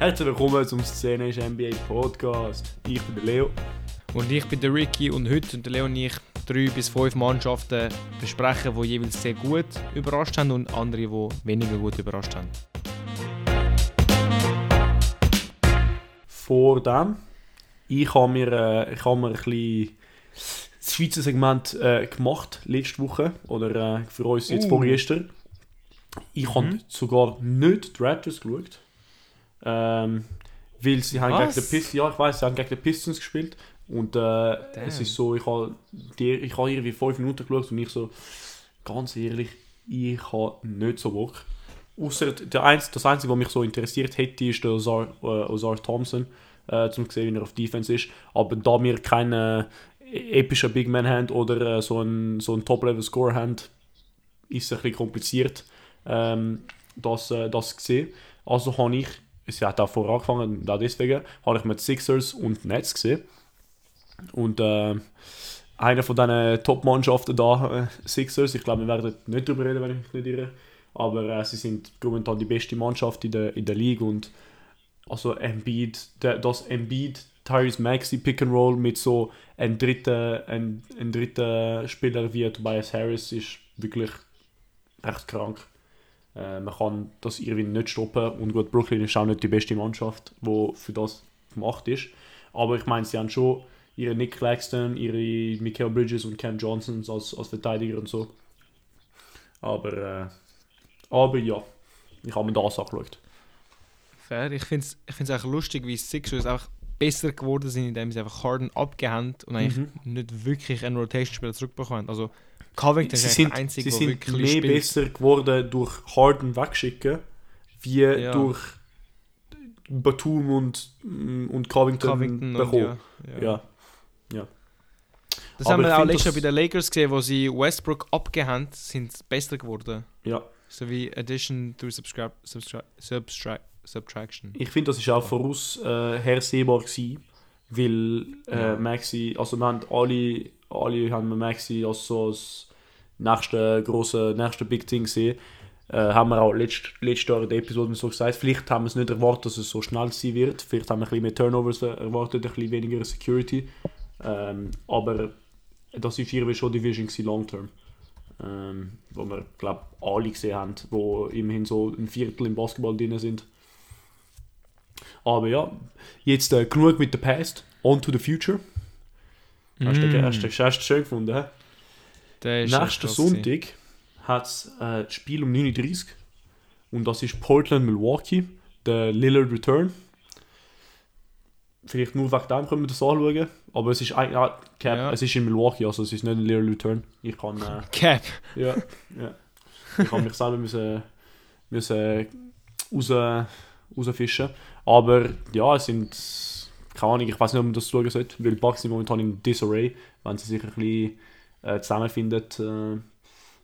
Herzlich willkommen zum Szenisch NBA Podcast. Ich bin der Leo. Und ich bin der Ricky und heute sind der Leo und ich drei bis fünf Mannschaften besprechen, die jeweils sehr gut überrascht haben und andere, die weniger gut überrascht haben. Vor dem, ich habe mir, äh, ich habe mir ein bisschen das Schweizer Segment äh, gemacht letzte Woche oder äh, für uns jetzt Uh. vorgestern. Ich Mhm. habe sogar nicht die Raptors geschaut. Ähm, weil sie haben gegen die Pistons, ja ich weiß, sie haben gegen die Pistons gespielt und äh, es ist so, ich habe ich habe irgendwie fünf Minuten geschaut und ich so, ganz ehrlich, ich habe nicht so Bock. Außer der Einz, das Einzige, was mich so interessiert hätte, ist der Ozar, äh, Ozar Thompson, äh, zum zu sehen, wie er auf Defense ist. Aber da wir keinen äh, epischen Big Man haben oder äh, so einen, so einen Top-Level-Score haben, ist es ein bisschen kompliziert, ähm, das, äh, das zu sehen. Also habe ich, es hat vorher angefangen, auch deswegen, habe ich mit Sixers und Nets gesehen. Und äh, einer von diesen Top-Mannschaften da, äh, Sixers, ich glaube, wir werden nicht darüber reden, wenn ich mich nicht irre, aber äh, sie sind momentan die beste Mannschaft in der, in der Liga und also Embiid, der, das Embiid, Tyrese Maxi Pick and Roll mit so einem dritten, ein, ein dritten Spieler wie Tobias Harris ist wirklich recht krank. Äh, man kann das irgendwie nicht stoppen und gut, Brooklyn ist auch nicht die beste Mannschaft, die für das gemacht ist. Aber ich meine, sie haben schon ihre Nick Claxton, ihre Michael Bridges und Cam Johnson als, als Verteidiger und so. Aber, äh, aber ja, ich habe mir das angeschaut. Fair. Ich finde es ich find's auch lustig, wie Sixers einfach besser geworden sind, indem sie einfach Harden abgehängt und eigentlich Mhm. nicht wirklich einen Rotation-Spieler zurückbekommen. Also Covington Sie ist sind, der Einzige, sie sind mehr spielt. besser geworden durch Harden wegschicken, wie Ja. durch Batum und, und Covington, Covington und bekommen. ja, ja. Ja. Das Aber haben wir auch letztes Jahr bei den Lakers gesehen, wo sie Westbrook abgehängt sind, besser geworden. Ja. So wie Addition through subscribe, substra substra Subtraction. Ich finde, das ist auch voraus äh, hersehbar gewesen, weil äh. Maxi, also wir haben alle, alle haben Maxi als so als nächste große, nächste Big Thing gesehen. Äh, haben wir auch letzt, letztes Jahr in der Episode so gesagt, vielleicht haben wir es nicht erwartet, dass es so schnell sein wird, vielleicht haben wir ein bisschen mehr Turnovers erwartet, ein bisschen weniger Security, ähm, aber das ist irgendwie schon Division long term. Ähm, wo wir, glaube alle gesehen haben, wo immerhin so ein Viertel im Basketball drin sind. Aber ja, jetzt äh, genug mit der Past, on to the future. Hast du Mm. hast du- hast du schön gefunden? hä? Nächsten. Sonntag hat es äh, das Spiel um 9.30 Uhr. Und das ist Portland-Milwaukee, der Lillard Return. Vielleicht nur wegen dem können wir das anschauen. Aber es ist eigentlich, ja, Cap, Ja. es ist in Milwaukee, also es ist nicht ein Lillard Return. Ich kann, äh, Cap. ja, ja. Ich habe mich selber müssen, müssen raus, rausfischen. Aber ja, es sind, keine Ahnung, ich weiß nicht, ob man das schauen sollte, weil Bucks sind momentan in Disarray. Wenn sie sich ein bisschen äh, zusammenfinden, äh,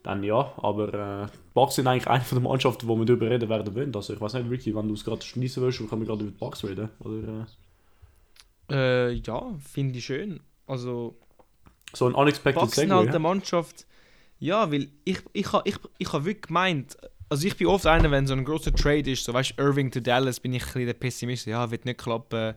dann ja. Aber äh, Bucks sind eigentlich eine von den Mannschaften, wo wir darüber reden werden wollen. Also ich weiß nicht, Ricky, wenn du es gerade schließen willst, können wir gerade über die Bucks reden. Oder, äh, Äh, ja, finde ich schön. Also, so ein unexpected Bucks Segway. halt ja? Mannschaft. Ja, weil ich, ich, ha- ich, ich habe wirklich gemeint, also ich bin oft einer, wenn so ein großer Trade ist, so weißt Irving to Dallas, bin ich ein bisschen der Pessimist. Ja, wird nicht klappen.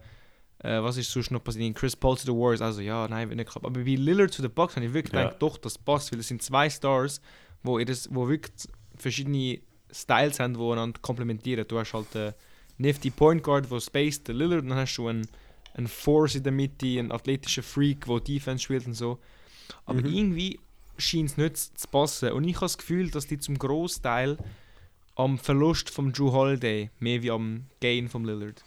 Äh, was ist sonst noch passiert? Chris Paul to the Warriors, also ja, nein, nicht klappen. Aber bei Lillard to the Bucks habe ich wirklich Ja. gedacht, doch, das passt, weil es sind zwei Stars, wo, ihr das, wo wirklich verschiedene Styles haben, die einander komplementieren. Du hast halt einen nifty Point Guard, der spaced, der Lillard, und dann hast du einen, einen Force in der Mitte, einen athletischen Freak, der Defense spielt und so. Aber Mhm. irgendwie scheint es nicht zu passen. Und ich habe das Gefühl, dass die zum Großteil am Verlust von Drew Holiday mehr wie am Gain von Lillard.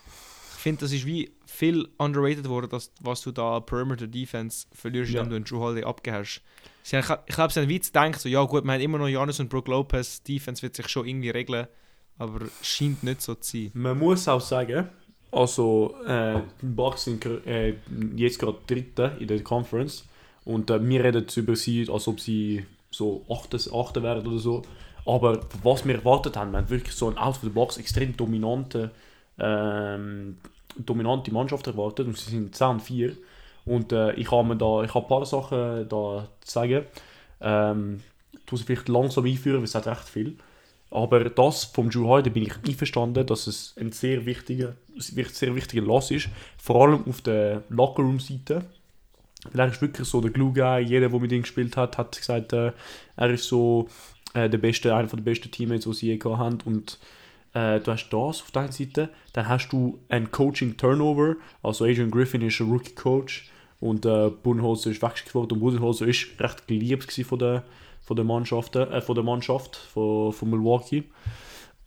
Ich finde, das ist wie viel underrated worden, dass, was du da Perimeter Defense verlierst, Ja. wenn du einen Drew Holiday abgehst. Sie haben, ich glaube, sie haben wie gedacht, so, ja gut, wir haben immer noch Janis und Brook Lopez, Defense wird sich schon irgendwie regeln, aber scheint nicht so zu sein. Man muss auch sagen, also äh, die Bucks sind äh, jetzt gerade Dritte in der Conference und äh, wir reden über sie, als ob sie so Achte, Achte wären oder so. Aber was wir erwartet haben, wir haben wirklich so ein Out of the Box extrem dominante, ähm, dominante Mannschaft erwartet und sie sind 10 und 4. Und äh, ich habe da, ich habe ein paar Sachen da zu sagen. Ähm, ich sie vielleicht langsam einführen, weil es hat recht viel. Aber das vom Drew Holiday bin ich einverstanden, dass es ein sehr wichtiger, sehr wichtiger Loss ist. Vor allem auf der Lockerroom-Seite. Er ist wirklich so der Glue-Guy. Jeder, der mit ihm gespielt hat, hat gesagt, äh, er ist so äh, der beste, einer der besten Teammates, die sie je gehabt haben. Und äh, du hast das auf deiner Seite. Dann hast du ein Coaching-Turnover. Also Adrian Griffin ist ein Rookie-Coach und äh, Budenholzer ist weggeschickt worden. Und Budenholzer ist recht geliebt von der von der Mannschaft, äh, von, der Mannschaft von, von Milwaukee.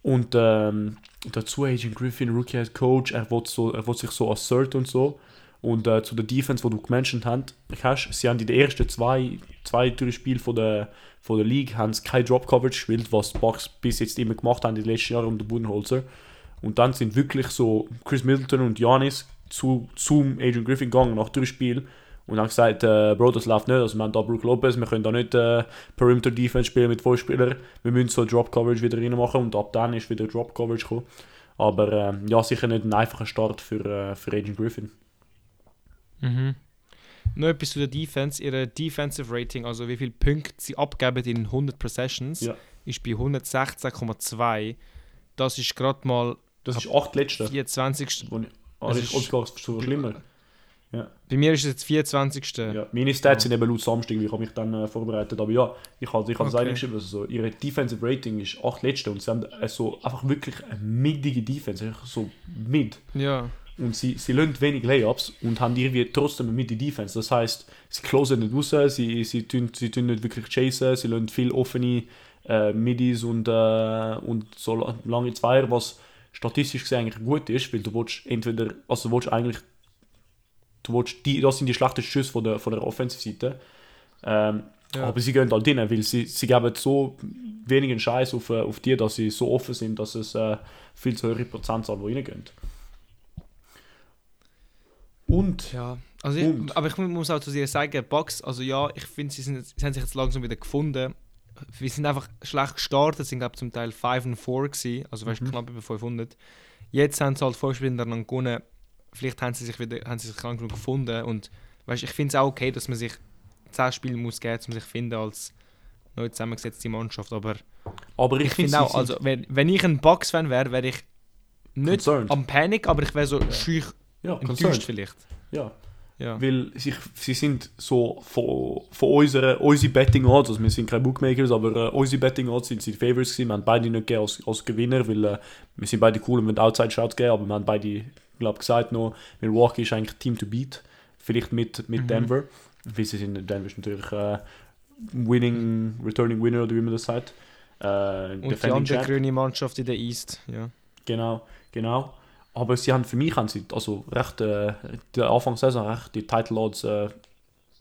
Und ähm, dazu Agent Griffin, Rookie Head Coach, er will, so, er will sich so asserten und so. Und äh, zu der Defense, die du gementioned hast, sie haben in den ersten zwei, zwei drei Spielen von der, von der League haben keine Drop Coverage gespielt, was die Bucks bis jetzt immer gemacht haben in den letzten Jahren unter Budenholzer. Und dann sind wirklich so Chris Middleton und Janis zu, zum Agent Griffin gegangen nach drei Spielen und haben gesagt, äh, Bro, das läuft nicht. Also wir haben da Brook Lopez, wir können da nicht äh, Perimeter Defense spielen mit fünf Spielern. Wir müssen so Drop Coverage wieder reinmachen und ab dann ist wieder Drop Coverage gekommen. Aber äh, ja, sicher nicht ein einfacher Start für, äh, für Agent Griffin. Mhm. Noch etwas zu der Defense. Ihre Defensive Rating, also wie viele Punkte sie abgeben in 100 Possessions, ja. ist bei 116,2. Das ist gerade mal. Das ist 8 letzte. 24. Wo ich, also ist, ist sogar schlimmer. Ja. Bei mir ist es jetzt 24. Ja, meine Stats ja. sind eben laut Samstag, ich habe mich dann äh, vorbereitet. Aber ja, ich habe ich okay. geschrieben, also so, ihre Defensive Rating ist 8 letzte und sie haben äh, so einfach wirklich eine midige Defense, so mid. Ja. Und sie, sie lösen wenig Layups und haben irgendwie trotzdem eine midi Defense. Das heißt, sie closen nicht raus, sie, sie, tun, sie tun nicht wirklich chasen, sie lösen viel offene äh, Midis und, äh, und so lange Zweier, was statistisch gesehen eigentlich gut ist, weil du willst entweder, also du willst eigentlich du willst die, das sind die schlechtesten Schüsse von der, von der Offensive-Seite. Ähm, ja. Aber sie gehen halt rein, weil sie, sie geben so wenigen Scheiß auf, äh, auf die, dass sie so offen sind, dass es äh, viel zu hohe Prozentzahl wo reingehen. Und. Ja, also ich, und. aber ich muss auch zu dir sagen, Bugs, also ja, ich finde, sie, sind, sie haben sich jetzt langsam wieder gefunden. Wir sind einfach schlecht gestartet, sind glaube zum Teil 5 und 4 gewesen, also weißt, mhm. knapp über 500. Jetzt haben sie halt vier Spiele dann gewonnen vielleicht haben sie sich wieder haben sie sich lang genug gefunden und weißt, ich finde es auch okay, dass man sich 10 Spiele muss geben, um sich finden als neu zusammengesetzte Mannschaft, aber, aber ich, ich finde auch, also wenn, wenn ich ein Bucks-Fan wäre, wäre ich nicht concerned. am Panik, aber ich wäre so ja. schüch ja, enttäuscht vielleicht. Ja. Ja. Weil sie, sie sind so von, von unseren, unsere Betting Odds, also wir sind keine Bookmakers, aber äh, unsere Betting Odds sind die Favorites gewesen. Wir haben beide nicht als, als Gewinner, weil äh, wir sind beide cool und wenn Outside Shots geben, aber wir haben beide glaube gesagt noch, Milwaukee ist eigentlich Team to beat. Vielleicht mit, mit mhm. Denver. Weil sie sind, Denver ist natürlich äh, winning, returning winner oder wie man das sagt. Äh, Und die andere grüne Mannschaft in der East, ja. Genau, genau. Aber sie haben für mich haben sie also recht, äh, der Anfangssaison recht die Title Odds äh,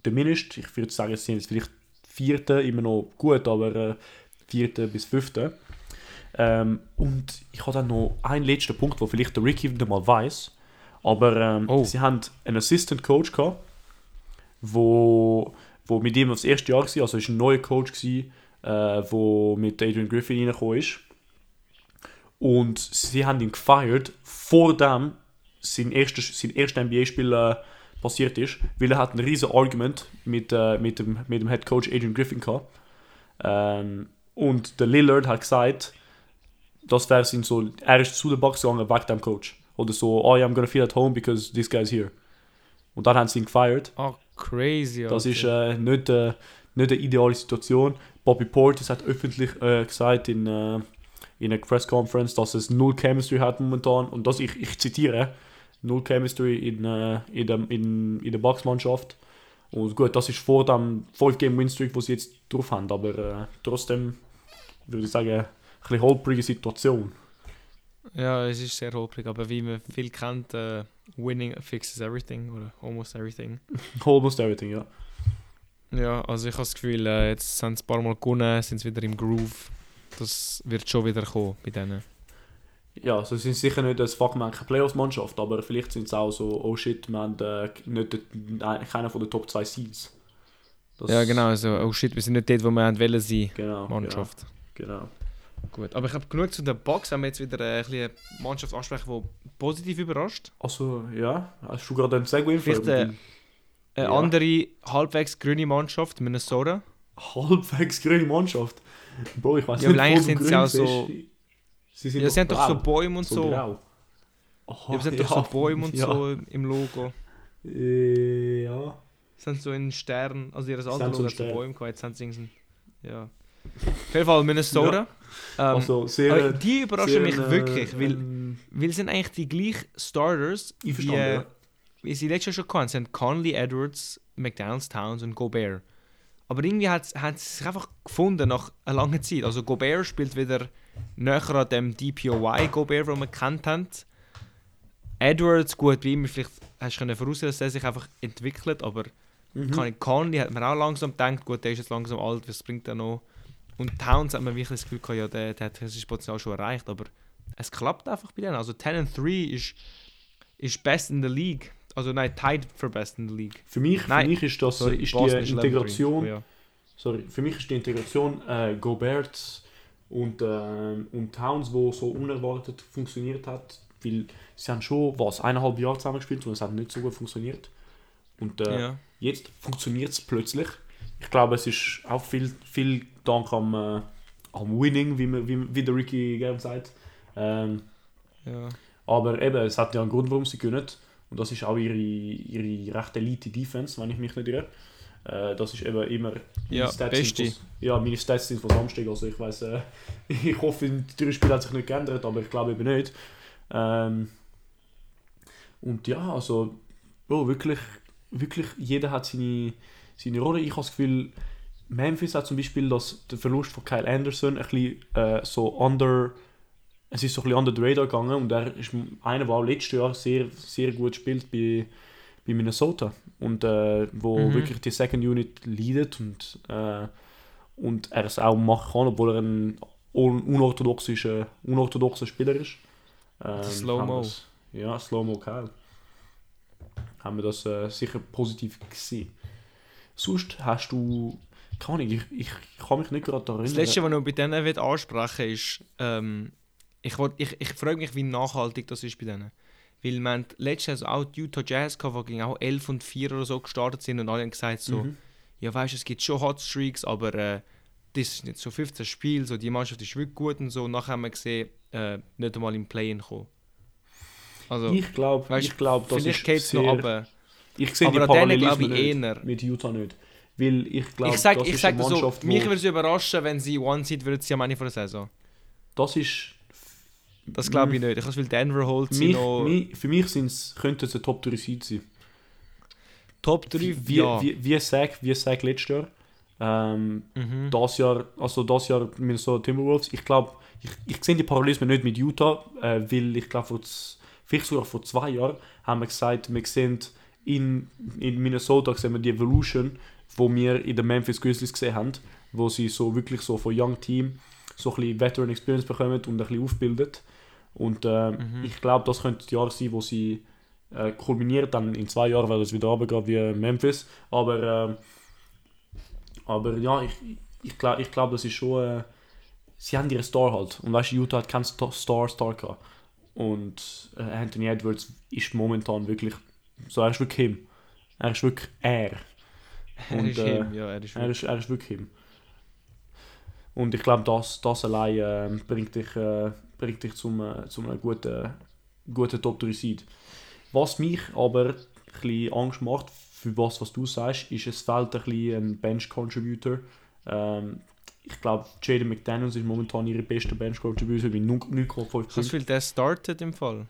diminished. Ich würde sagen, sie sind jetzt vielleicht vierte, immer noch gut, aber äh, vierte bis fünfte. Ähm, und ich habe dann noch einen letzten Punkt, wo vielleicht der Ricky wieder mal weiß. Aber ähm, oh. sie haben einen Assistant Coach gehabt, wo, wo mit ihm das erste Jahr war, also ist ein neuer Coach gewesen, äh, wo mit Adrian Griffin reingekommen ist. Und sie haben ihn gefeiert, vor dem sein erstes, sein erstes NBA-Spiel äh, passiert ist, weil er hat ein riesiges Argument mit, äh, mit, dem, mit dem Head Coach Adrian Griffin gehabt. Ähm, und der Lillard hat gesagt, das wäre so, er ist zu der Box gegangen wegen dem Coach. Oder so, oh, I'm gonna feel at home because this guy's here. Und dann haben sie ihn gefeiert. Oh, crazy. Das ist äh, nicht, äh, nicht eine ideale Situation. Bobby Portis hat öffentlich äh, gesagt in, äh, in einer Press Conference, dass es null Chemistry hat momentan. Und das, ich, ich zitiere, null Chemistry in, äh, in, der, in, in der Boxmannschaft. Und gut, das ist vor dem 5-Game-Win-Streak, wo sie jetzt drauf haben. Aber äh, trotzdem würde ich sagen, bisschen holprige Situation. Ja, es ist sehr holprig, aber wie man viel kennt, uh, winning fixes everything oder almost everything. almost everything, ja. Ja, also ich habe das Gefühl, uh, jetzt sind sie ein paar Mal gewonnen, sind sie wieder im Groove. Das wird schon wieder kommen bei denen. Ja, also sie sind sicher nicht eine fuckmanke Playoffs-Mannschaft, aber vielleicht sind sie auch so, oh shit, wir haben äh, nicht keiner von den Top 2 Seeds. ja, genau, also oh shit, wir sind nicht dort, wo wir wollen sein, genau, Mannschaft. Genau. genau. Gut, aber ich habe genug zu der Box. Haben wir jetzt wieder ein eine Mannschaft ansprechen, die positiv überrascht? Also, ja. Hast du gerade einen Segway Vielleicht äh, eine ja. andere halbwegs grüne Mannschaft, Minnesota? Halbwegs grüne Mannschaft? Bro, ich weiß Ja, nicht, wo sind sie auch so-. Sie sind Ja, sie haben doch so. Bäume und so. grau. Oh, Ja, sie haben doch so Bäume und ja. so im Logo. Äh, ja. Sie haben so einen Stern, also haben so Logo einen hat so. Bäume gehabt, jetzt haben sie irgendeinen- Ja. Auf jeden Fall Minnesota. Ähm, also sehr. aber die überraschen sehr, mich äh, wirklich, weil, ähm, weil sind eigentlich die gleichen Starters, wie, äh, ja. wie sie letztes Jahr schon hatten. Sie haben Conley, Edwards, McDonald's, Towns und Gobert. Aber irgendwie hat es sich einfach gefunden nach einer langen Zeit. Also Gobert spielt wieder näher an dem DPOY Gobert, den wir kennt haben. Edwards, gut, wie immer, vielleicht hast du voraussehen, dass er sich einfach entwickelt, aber Mhm. Conley hat man auch langsam gedacht, gut, der ist jetzt langsam alt, was bringt er noch? Und Towns hat man wirklich das Gefühl gehabt, ja, der, der hat sein Potenzial schon erreicht, aber es klappt einfach bei denen. Also 10 and 3 ist, ist best in the league. Also nein, tied for best in the league. Für mich, für Nein, mich ist das Sorry, ist Boston die Integration. three. Ja. Sorry, für mich ist die Integration äh, Gobert und, ähm, und Towns, wo so unerwartet funktioniert hat, weil sie haben schon was eineinhalb Jahre zusammen gespielt und es hat nicht so gut funktioniert. Und äh, Ja. jetzt funktioniert es plötzlich. Ich glaube, es ist auch viel, viel Dank am, äh, am Winning, wie, man, wie, wie der Ricky gerne sagt. Ähm, Ja. aber eben, es hat ja einen Grund, warum sie gewinnen. Und das ist auch ihre, ihre recht elite Defense, wenn ich mich nicht irre. Äh, das ist eben immer Ja, sind beste. von, ja, meine Stats sind von Samstag, also ich weiß, äh, ich hoffe, drei Spielen hat sich nicht geändert, aber ich glaube eben nicht. Ähm, und ja, also, oh, wirklich, wirklich, jeder hat seine, seine Rolle. Ich habe das Gefühl, Memphis hat zum Beispiel das, der Verlust von Kyle Anderson ein bisschen äh, so under, es ist so ein bisschen under the radar gegangen und er ist einer, der auch letztes Jahr sehr, sehr gut spielt bei, bei Minnesota und äh, wo Mhm. wirklich die Second Unit leidet und, äh, und er es auch machen kann, obwohl er ein un unorthodoxer, unorthodoxer Spieler ist. Ähm, Slow-Mo. das- Ja, Slow-Mo Kyle. Haben wir das äh, sicher positiv gesehen. Sonst hast du, keine Ahnung, ich, ich kann mich nicht gerade daran Das erinnern. Letzte, was ich noch bei denen will ansprechen ist, ähm, ich, wollt- ich, ich frage mich, wie nachhaltig das ist bei denen. Weil man letztes Jahr auch die Utah Jazz gehabt, die gegen auch 11 und 4 oder so gestartet sind und alle haben gesagt so, Mhm. ja weißt du, es gibt schon Hot Streaks, aber äh, das ist nicht so 15 Spiel, so die Mannschaft ist wirklich gut und so. Und nachher haben wir gesehen, äh, nicht einmal im Play-In kommen. Also, Ich glaube, ich glaub, das vielleicht ist es noch sehr- runter. Ich sehe die Aber glaube Parallelismen nicht. eher. Mit Utah nicht. Weil ich glaube, Ich sage das ich ist sag eine dir so, Mannschaft, mich würde es überraschen, wenn sie One Seed würden sie am Ende der Saison. Das ist... Das glaube ich nicht. Ich Gefühl, Denver holt sie Mich, noch mich, für mich sind's, könnte es ein Top 3 Seed sein. Top 3. Wie, ja. wie, wie Sack, wie Sack letztes Jahr. Ähm, Mhm. das Jahr, also das Jahr Minnesota Timberwolves. Ich glaube, ich, ich sehe die Parallelismen nicht mit Utah, äh, weil ich glaube, vielleicht sogar vor zwei Jahren haben wir gesagt, wir sehen in, in Minnesota sehen wir die Evolution, wo wir in den Memphis Grizzlies gesehen haben, wo sie so wirklich so von Young Team so ein bisschen Veteran Experience bekommen und ein bisschen aufbildet. Und äh, Mhm. ich glaube, das könnte das Jahr sein, wo sie äh, kulminiert, dann in zwei Jahren, weil es wieder runtergeht wie Memphis. Aber, äh, aber ja, ich, ich glaube, ich glaub, das ist schon. Äh, sie haben ihren Star halt. Und weißt du, Utah hat keinen Sta- Star Star gehabt. Und äh, Anthony Edwards ist momentan wirklich. So, er ist wirklich him. Er ist wirklich er. Er Und, ist äh, ihm, ja, er ist Er ist, er ist wirklich him. Und ich glaube, das, das allein bringt dich, bringt dich zum, äh, zum einem guten, guten Top 3 Seed. Was mich aber ein Angst macht, für was, was du sagst, ist, es fehlt ein bisschen ein Bench-Contributor. Ähm, ich glaube, Jaden McDaniels ist momentan ihre beste Bench-Contributor mit 9,5 Hast du Punkten. viel der startet im Fall?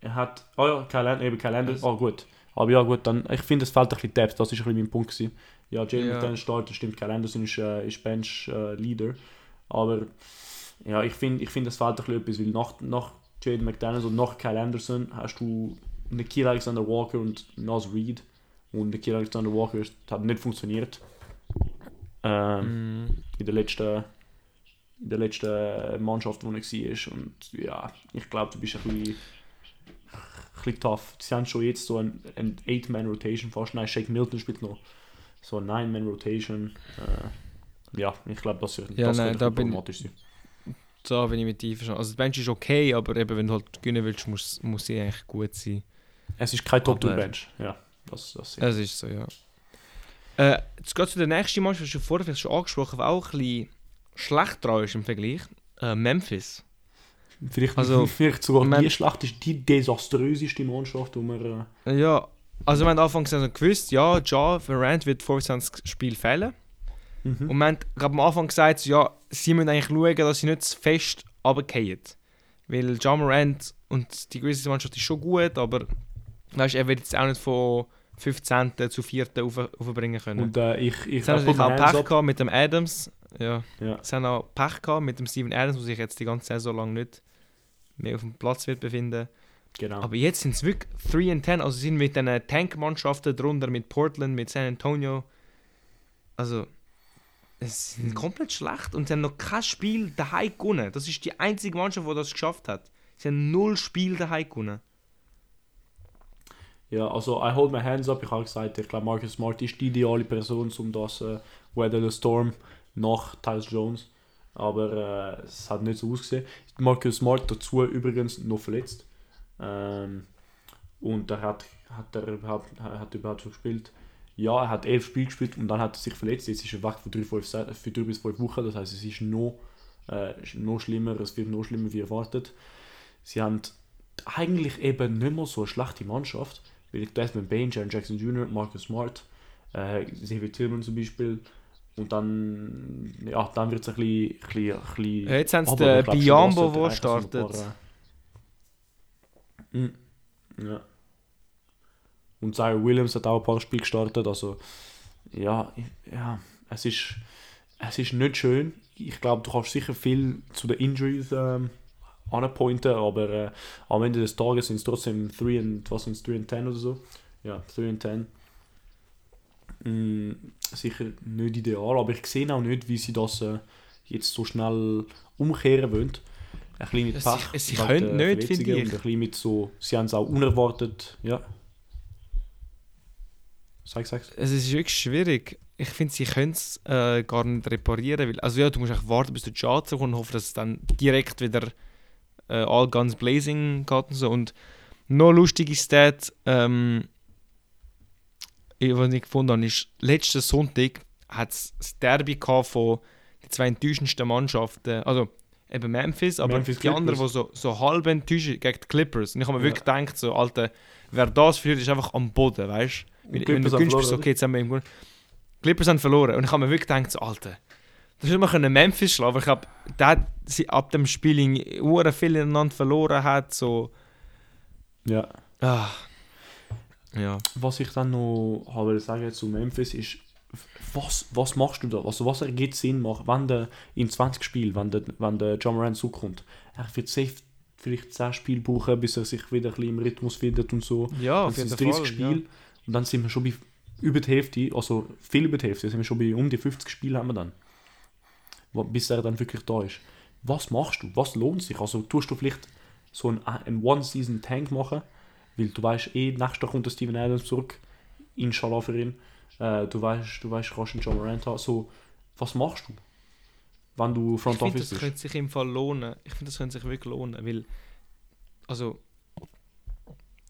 Er hat, ah ja, Kyle, An- eben Also- ah gut. Aber ja gut, dann, ich finde, es fehlt ein bisschen Depth, das ist ein bisschen mein Punkt gewesen. Ja, Jaden Ja. McDaniels startet, stimmt, Kyle Anderson ist, äh, ist Bench-Leader. aber ja, ich finde, ich find, es fehlt ein bisschen etwas, weil nach, nach Jaden McDaniels und nach Kyle Anderson hast du Nikhil Alexander Walker und Nas Reed. Und Nikhil Alexander Walker hat nicht funktioniert. Ähm, Mhm. in der letzten in der letzten Mannschaft, wo er war. Und ja, ich glaube, du bist ein bisschen, ein bisschen tough. Sie haben schon jetzt so ein, ein 8-Man-Rotation fast. Nein, Shake Milton spielt noch. So ein 9-Man-Rotation. Äh, ja, ich glaube, das, wird- Ja, das nein, da bin- problematisch sein. Da bin ich mit einverstanden. Also, die Bench ist okay, aber eben, wenn du halt gewinnen willst, muss, muss sie eigentlich gut sein. Es ist kein top Aber- bench Ja, das, das Es ist so, ja. Äh, jetzt geht zu der nächsten Mannschaft, die du vorher vielleicht schon angesprochen hast, auch ein bisschen schlecht dran ist im Vergleich, äh, Memphis. Vielleicht, Also, vielleicht sogar man- die schlechteste, die desaströseste Mannschaft, die wir... Äh, Ja, also wir haben Anfangs also gewusst, ja, Ja, Durant wird 25 Spiel fehlen. Mhm. Und wir haben gerade am Anfang gesagt, so, ja, sie müssen eigentlich schauen, dass sie nicht zu fest runterfallen. Weil Ja Morant und die Grizzlies Mannschaft ist schon gut, aber weißt, er wird jetzt auch nicht von 15. zu 4. Auf, aufbringen können. Und äh, ich... ich Sie haben I natürlich put my auch Pech gehabt mit dem Adams. Ja. Ja. Sie haben auch Pech gehabt mit dem Steven Adams, der sich jetzt die ganze Saison lang nicht mehr auf dem Platz wird befinden. Genau. Aber jetzt sind es wirklich 3 and 10. Also sind mit den Tank-Mannschaften drunter, mit Portland, mit San Antonio. Also, es sind Mhm. komplett schlecht und sie haben noch kein Spiel daheim gewonnen. Das ist die einzige Mannschaft, die das geschafft hat. Sie haben null Spiel daheim gewonnen. Ja, also I hold my hands up. Ich habe gesagt, ich glaube Marcus Smart ist die ideale Person, um das äh, Weather the Storm nach Tyus Jones. Aber äh, es hat nicht so ausgesehen. Marcus Smart dazu übrigens noch verletzt. Ähm, und er hat, hat er überhaupt, er hat überhaupt schon gespielt. Ja, er hat elf Spiele gespielt und dann hat er sich verletzt. Jetzt ist er weg für drei, fünf, für drei bis fünf Wochen. Das heißt, es ist noch, äh, noch schlimmer, es wird noch schlimmer wie erwartet. Sie haben eigentlich eben nicht mehr so eine schlechte Mannschaft. Weil Desmond Bain, Jaren Jackson Jr., Marcus Smart, äh, Xavier Tillman zum Beispiel. Und dann, ja, dann wird es ein bisschen, ein bisschen, Jetzt haben sie den ich dass der startet. paar, äh, Mm, Ja. Und Cyril Williams hat auch ein paar Spiele gestartet. Also, ja, ja es, ist, es ist nicht schön. Ich glaube, du kannst sicher viel zu den Injuries ähm, anpointen, aber äh, am Ende des Tages sind es trotzdem 3 und, was sind's, 3 und 10 oder so. Ja, 3 und 10. Mm, sicher nicht ideal, aber ich sehe auch nicht, wie sie das äh, jetzt so schnell umkehren wollen. Ein bisschen mit Sie- Pech. sie wegen können nicht, finde ich. Und ein bisschen mit so, sie haben es auch unerwartet, ja. Sag, sag's. Es ist wirklich schwierig. Ich finde, sie können es äh, gar nicht reparieren. Weil, also ja, du musst einfach warten, bis der Chart kommt und hoffen, dass es dann direkt wieder äh, all guns blazing geht und so. Und noch lustige Stat, ähm, ich- was ich gefunden habe, ist, letzten Sonntag hat es das Derby von den zwei enttäuschendsten Mannschaften. Also eben Memphis, aber Memphis die anderen, die so, so halb enttäuscht gegen die Clippers. Und ich habe mir Ja. wirklich gedacht, so, Alter, wer das führt, ist einfach am Boden, weißt du? Und Wenn, wenn Clippers du günstig bist, okay, jetzt haben wir im. Clippers haben verloren. Und ich habe mir wirklich gedacht, so, Alter, das hätte man können Memphis schlagen aber ich glaube, der sie ab dem Spiel in Uhren viel ineinander verloren hat, so. Ja. Ah. Ja. Was ich dann noch habe sagen zu Memphis ist, was, was machst du da? Also was ergibt Sinn, macht, wenn der in 20 Spielen, wenn der, wenn der John Moran zukommt, er wird safe vielleicht 10 Spiele brauchen, bis er sich wieder ein bisschen im Rhythmus findet und so. Ja, auf jeden es 30 Fall. Spiele und dann sind wir schon bei über die Hälfte, also viel über die Hälfte, sind wir schon bei um die 50 Spiele haben wir dann. Bis er dann wirklich da ist. Was machst du? Was lohnt sich? Also tust du vielleicht so einen, einen One-Season-Tank machen, weil du weißt eh, nächstes Jahr kommt der Steven Adams zurück, inshallah für ihn. Äh, du weißt, du weißt, kannst einen John Morant haben. So, was machst du? Wenn du Ich Front finde, Office das bist. könnte sich im Fall lohnen. Ich finde, das könnte sich wirklich lohnen, weil, also,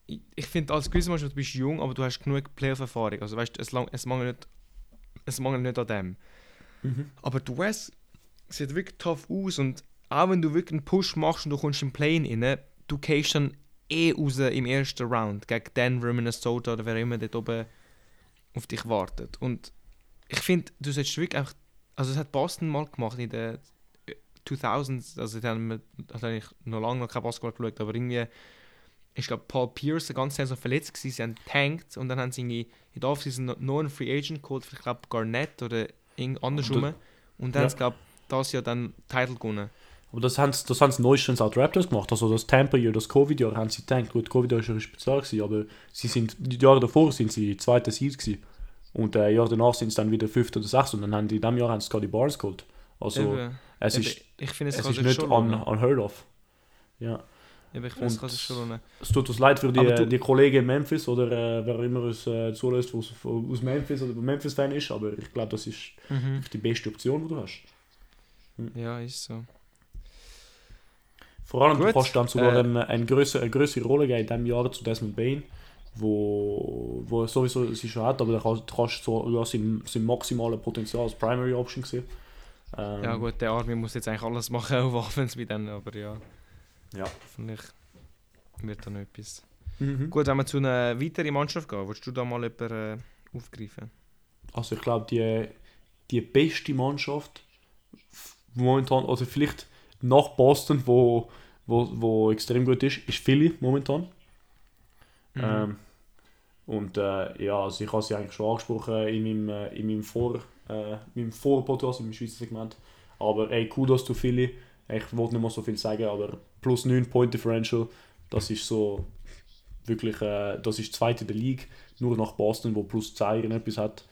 ich, ich finde, als Mannschaft, du bist jung, aber du hast genug Playoff-Erfahrung. Also, weißt du, es, lang- es, mangelt nicht, es mangelt nicht an dem. Mhm. Aber die West sieht wirklich tough aus und auch wenn du wirklich einen Push machst und du kommst im Play rein, du gehst dann eh raus im ersten Round gegen Denver, Minnesota oder wer immer dort oben auf dich wartet. Und ich finde, du solltest wirklich einfach, also das hat Boston mal gemacht in den 2000s, also da haben wir habe ich noch lange noch kein Basketball geschaut, aber irgendwie ich glaube Paul Pierce die ganze Saison verletzt gewesen, sie haben tankt und dann haben sie irgendwie in der Offseason noch- einen Free Agent geholt, ich glaube Garnett oder irgend andersrum Und und dann ja. haben sie glaube das Jahr dann Title gewonnen. Aber das haben sie das haben sie neuestens auch die Raptors gemacht. Also das Tampa-Jahr, das Covid-Jahr haben sie gedacht. Gut, Covid-Jahr war ja speziell, gewesen, aber sie sind, die Jahre davor sind sie zweiter Seed gewesen. Und äh, Jahr danach sind sie dann wieder fünfter oder sechster. Und dann haben die in diesem Jahr haben sie Scotty Barnes geholt. Also Eben, es eben, ist, ich finde, es ist nicht schon un, unheard of. Ja. Eben, ich finde, es schon. Es tut uns leid für die, du- die Kollegen in Memphis oder äh, wer immer uns äh, zulässt, der aus, aus Memphis oder Memphis-Fan ist. Aber ich glaube, das ist Mhm. die beste Option, die du hast. Ja, ist so. Vor allem, du Gut, kannst dann sogar äh, eine, eine, größere, eine größere Rolle geben in diesem Jahr zu Desmond Bain, wo, wo er sowieso sie schon hat, aber da kannst, du kannst so ja, sein, sein maximales Potenzial als Primary Option sehen. Ähm, Ja gut, der Army muss jetzt eigentlich alles machen, auch Offense mit denen, aber ja. Ja. Hoffentlich wird da noch etwas. Mhm. Gut, wenn wir zu einer weiteren Mannschaft gehen, willst du da mal jemanden äh, aufgreifen? Also ich glaube, die, die beste Mannschaft momentan, oder vielleicht nach Boston, wo, wo, wo extrem gut ist, ist Philly momentan. Mhm. Ähm, und äh, ja, also ich habe sie eigentlich schon angesprochen in meinem, äh, in meinem Vor, äh, meinem Vor-Podcast, in meinem Schweizer Segment. Aber ey, Kudos to Philly. Ich wollte nicht mehr so viel sagen, aber plus 9 Point Differential, das ist so wirklich, äh, das ist zweite in der League, nur nach Boston, wo plus 2 etwas hat.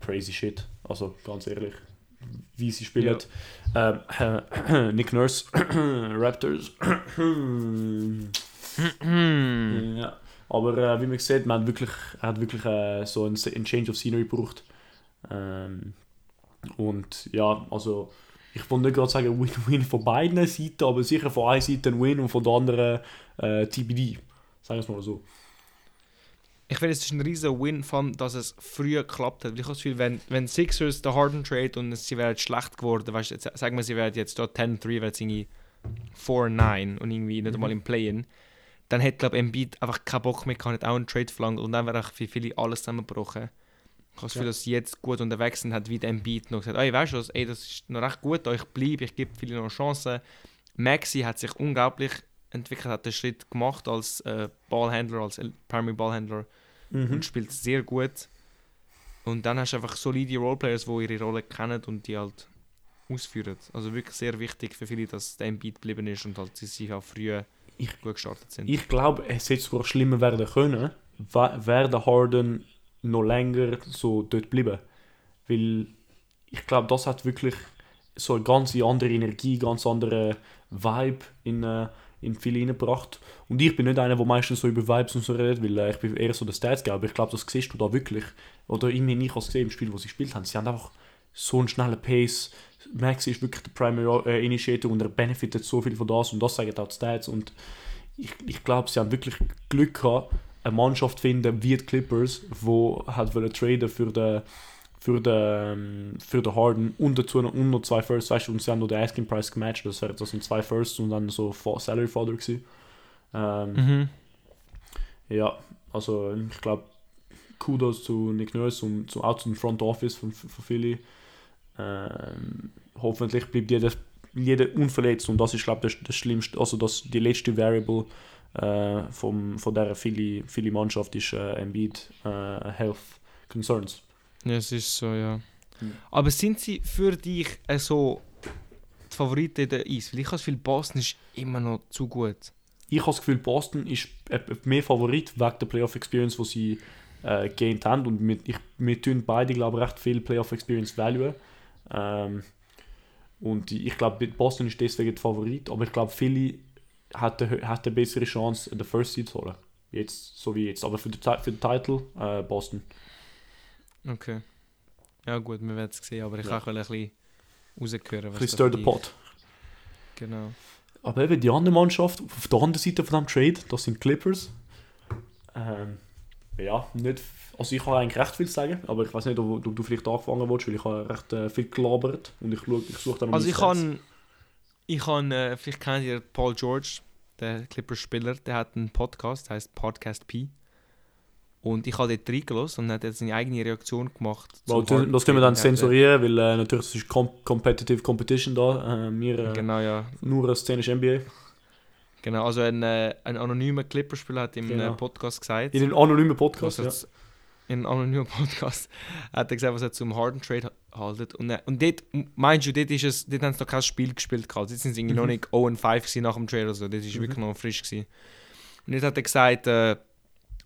Crazy shit, also ganz ehrlich, wie sie spielen. Ähm, äh, Nick Nurse, Raptors. Ja, aber äh, wie man sieht, man hat wirklich, hat wirklich äh, so einen, einen Change of Scenery gebraucht. Ähm, und ja, also ich wollte nicht gerade sagen Win-Win von beiden Seiten, aber sicher von einer Seite ein Win und von der anderen äh, TBD. Sagen wir es mal so. Ich finde, es ist ein riesiger Win, allem, dass es früher geklappt hat. Weil Ich habe das Gefühl, wenn, wenn Sixers den Harden Trade und sie wären schlecht geworden, weißt jetzt sagen wir, sie wären jetzt da 10-3, wären irgendwie 4-9 und irgendwie nicht Mhm. einmal im Play-In, dann hätte, glaube ich, Embiid einfach keinen Bock mehr gehabt, auch einen Trade verlangt und dann wäre für viele alles zusammengebrochen. Ich habe das Ja. dass sie jetzt gut unterwegs sind, hat wieder Embiid noch gesagt, ey, weißt du was, ey, das ist noch recht gut, ich bleibe, ich gebe viele noch Chancen. Maxi hat sich unglaublich entwickelt, hat den Schritt gemacht als äh, Ballhändler, als Primary Ballhändler Mhm. und spielt sehr gut. Und dann hast du einfach solide Roleplayers, die ihre Rolle kennen und die halt ausführen. Also wirklich sehr wichtig für viele, dass der Embiid geblieben ist und halt sie sich auch früh Ich- gut gestartet sind. Ich glaube, es hätte sogar schlimmer werden können, wäre der Harden noch länger so dort bleiben. Weil ich glaube, das hat wirklich so eine ganz andere Energie, ganz andere Vibe in, äh, in viel reingebracht. Und ich bin nicht einer, der meistens so über Vibes und so redet, weil äh, ich bin eher so der aber ich glaube, das siehst du da wirklich. Oder immerhin ich es gesehen im Spiel, wo sie gespielt haben. Sie haben einfach so einen schnellen Pace. Max ist wirklich der Primary äh, Initiator und er benefitet so viel von das und das sagen auch die Stats. Und ich, ich glaube, sie haben wirklich Glück gehabt, eine Mannschaft finden wie die Clippers, wo hat wollen traden für den für den, für den Harden und dazu noch, und noch zwei Firsts, weißt du, und sie haben noch den Asking Price gematcht, das, wäre, das sind zwei Firsts und dann so Salary Father gewesen. Ähm, Mhm. Ja, also ich glaube, Kudos zu Nick Nurse und zu, auch zum Front Office von, von Philly. Ähm, hoffentlich bleibt jeder, jeder unverletzt und das ist, glaube ich, das, das Schlimmste, also das, die letzte Variable äh, vom, von dieser Philly, Philly Mannschaft ist äh, Embiid äh, Health Concerns. Ja, es ist so, ja. Mhm. Aber sind sie für dich äh, so die Favoriten der Eis? Weil ich habe das Gefühl, Boston ist immer noch zu gut. Ich habe das Gefühl, Boston ist äh, mehr Favorit wegen der Playoff Experience, die sie äh, gained haben. Und wir, ich, wir tun beide, glaube ich, recht viel Playoff Experience value. Ähm, und ich glaube, Boston ist deswegen der Favorit. Aber ich glaube, Philly hat eine, bessere Chance, den First Seed zu holen. Jetzt, so wie jetzt. Aber für den, für den Titel äh, Boston. Okay. Ja gut, wir werden es sehen, aber ich Ja. kann auch ein bisschen rausgehören. Ein bisschen stir the pot. Genau. Aber eben die andere Mannschaft, auf der anderen Seite von dem Trade, das sind Clippers. Ähm, ja, nicht, also ich habe eigentlich recht viel sagen, aber ich weiß nicht, ob, ob du vielleicht angefangen willst, weil ich habe recht äh, viel gelabert und ich, ich suche dann noch Also ich kann, ich kann, äh, vielleicht kennt ihr Paul George, der Clippers-Spieler, der hat einen Podcast, der heißt Podcast P. Und ich habe dort reingelassen und er hat jetzt seine eigene Reaktion gemacht. Zum das, das tun wir dann zensurieren, weil äh, natürlich es ist com Competitive Competition da. Äh, wir äh, Genau, ja. nur eine szenische NBA. Genau, also ein, äh, ein anonymer Clipperspieler hat im Genau. äh, Podcast gesagt, In einem anonymen Podcast. Ja. in einem anonymen Podcast hat er gesagt, was er zum Harden Trade haltet. Und, äh, und dort, meinst du, dort, ist es, dort haben sie noch kein Spiel gespielt. gehabt. Dort sind sie irgendwie Mhm. noch nicht 0 5 gewesen nach dem Trade oder so. Das ist Mhm. wirklich noch frisch. Gewesen. Und dort hat er gesagt, äh,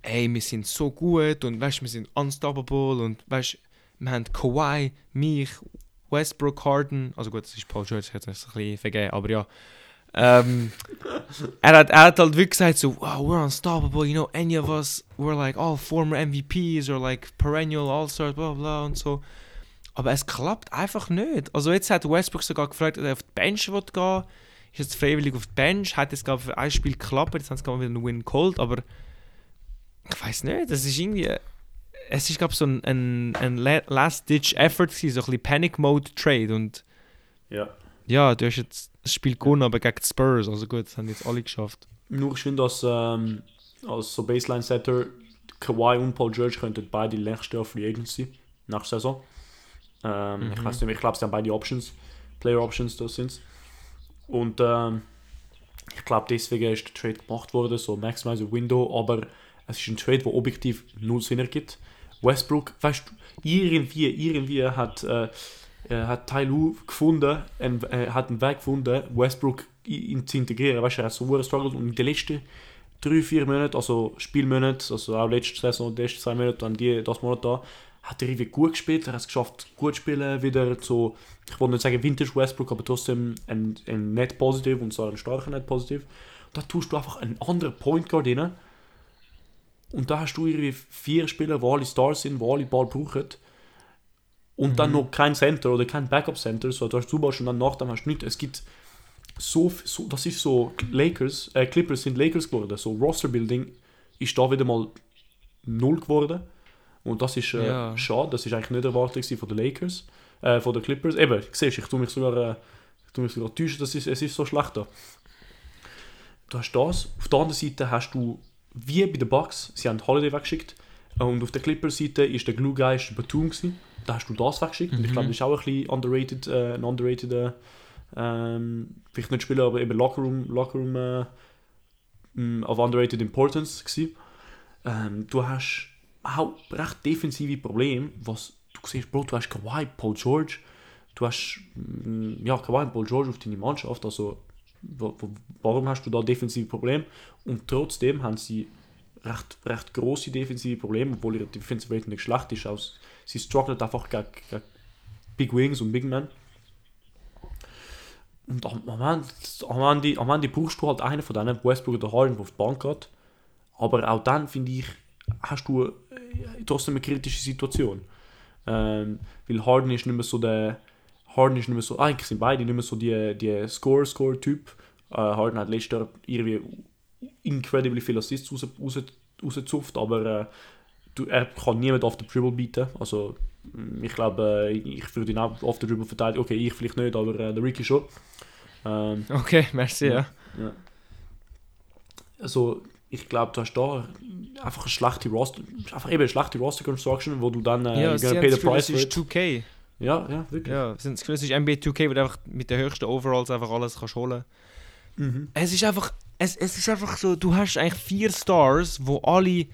hey, wir sind so gut und weißt, wir sind unstoppable und weißt, wir haben Kawhi, mich, Westbrook, Harden. Also gut, das ist Paul George, ich hätte es ein bisschen vergeben, aber ja. Ähm, er, hat, er hat halt wirklich gesagt so, wow, we're unstoppable, you know, any of us, we're like all former MVPs or like perennial All-Stars, bla bla und so. Aber es klappt einfach nicht. Also jetzt hat Westbrook sogar gefragt, ob er auf die Bench will gehen Ist jetzt freiwillig auf die Bench, hat jetzt glaube ich für ein Spiel geklappt, jetzt haben sie gerade wieder einen Win geholt, aber ich weiß nicht, das ist irgendwie, es ist, glaube ich, so ein, ein, ein Last-Ditch-Effort, so ein bisschen Panic-Mode-Trade. Und Ja. ja, du hast jetzt das Spiel gewonnen, aber gegen die Spurs. Also gut, das haben jetzt alle geschafft. Nur ich finde, dass ähm, als so Baseline-Setter Kawhi und Paul George könnten beide nächstes Jahr Free Agency nach Saison. Ähm, Ich Mhm. weiß nicht, ich glaube, sie haben beide Options, Player Options, das sind Und ähm, ich glaube, deswegen ist der Trade gemacht worden, so Maximize Window, aber es ist ein Trade, der objektiv null Sinn ergibt. Westbrook, weißt du, irgendwie, irgendwie hat, äh, äh, hat Ty Lue gefunden, ein, äh, hat einen Weg gefunden, Westbrook in zu integrieren. Weißt du, er hat so struggles und in den letzten drei, vier Monaten, also Spielmonate, also auch letzte Saison, die letzten zwei Monate, dann die, das Monat da, hat er irgendwie gut gespielt. Er hat es geschafft, gut zu spielen, wieder so, ich wollte nicht sagen Vintage Westbrook, aber trotzdem ein, ein Net Positive und zwar ein starker Net Positive. Da tust du einfach einen anderen Point Guard rein. Und da hast du irgendwie vier Spieler, die alle Stars sind, die alle Ball brauchen. Und dann noch kein Center oder kein Backup Center. So, du hast Zubaut und dann nach dem hast du nichts. Es gibt so, so das ist so Lakers, äh, Clippers sind Lakers geworden. So Roster Building ist da wieder mal null geworden. Und das ist äh, Ja. schade. Das ist eigentlich nicht erwartet von den Lakers, äh, von den Clippers. Eben, siehst du, ich tue mich sogar, äh, ich tue mich sogar täuschen, das ist, es ist so schlecht da. Du hast das. Auf der anderen Seite hast du, wie bei den Bucks, sie haben Holiday weggeschickt. Und auf der Clippers-Seite ist der Glue Guy ist der Batum gewesen. Da hast du das weggeschickt. Und ich glaube, das ist auch ein bisschen underrated, äh, ein underrated, äh, ähm, vielleicht nicht Spieler, aber eben Lockerroom, Lockerroom äh, mh, of underrated importance gewesen. Ähm, du hast auch recht defensive Probleme, was du siehst, Bro, du hast Kawhi, Paul George, du hast mh, ja, Kawhi und Paul George auf deine Mannschaft, also wa- wa- warum hast du da defensive Probleme? Und trotzdem haben sie recht, recht grosse defensive Probleme, obwohl ihre Defensive Rating nicht schlecht ist. Auch sie strugglen einfach gegen, gegen Big Wings und Big Men. Und am, Ende, am, Ende, brauchst du halt einen von denen, Westbrook oder Harden, der auf die Bank geht. Aber auch dann, finde ich, hast du trotzdem eine kritische Situation. Ähm, weil Harden ist nicht mehr so der. Harden ist nicht mehr so. Eigentlich sind beide nicht mehr so die, die Score-Score-Typ. Äh, Harden hat letztes Jahr irgendwie incredibly viel Assists raus, raus, rausgezupft, aber äh, du, er kann niemand auf den Dribble bieten. Also, mm, ich glaube, äh, ich würde ihn auch auf den Dribble verteidigen. Okay, ich vielleicht nicht, aber äh, der Ricky schon. Ähm, Okay, merci, ja. ja. Also, ich glaube, du hast da einfach eine schlechte Roster, einfach eben eine schlechte Roster Construction, wo du dann äh, Ja, das the Gefühl, price for ist it. 2K. Ja, ja, wirklich. Ja, das Gefühl, es ist NBA 2K, wo du einfach mit den höchsten Overalls einfach alles kannst holen Mhm. Es ist einfach, es, es ist einfach so, du hast eigentlich vier Stars, wo alle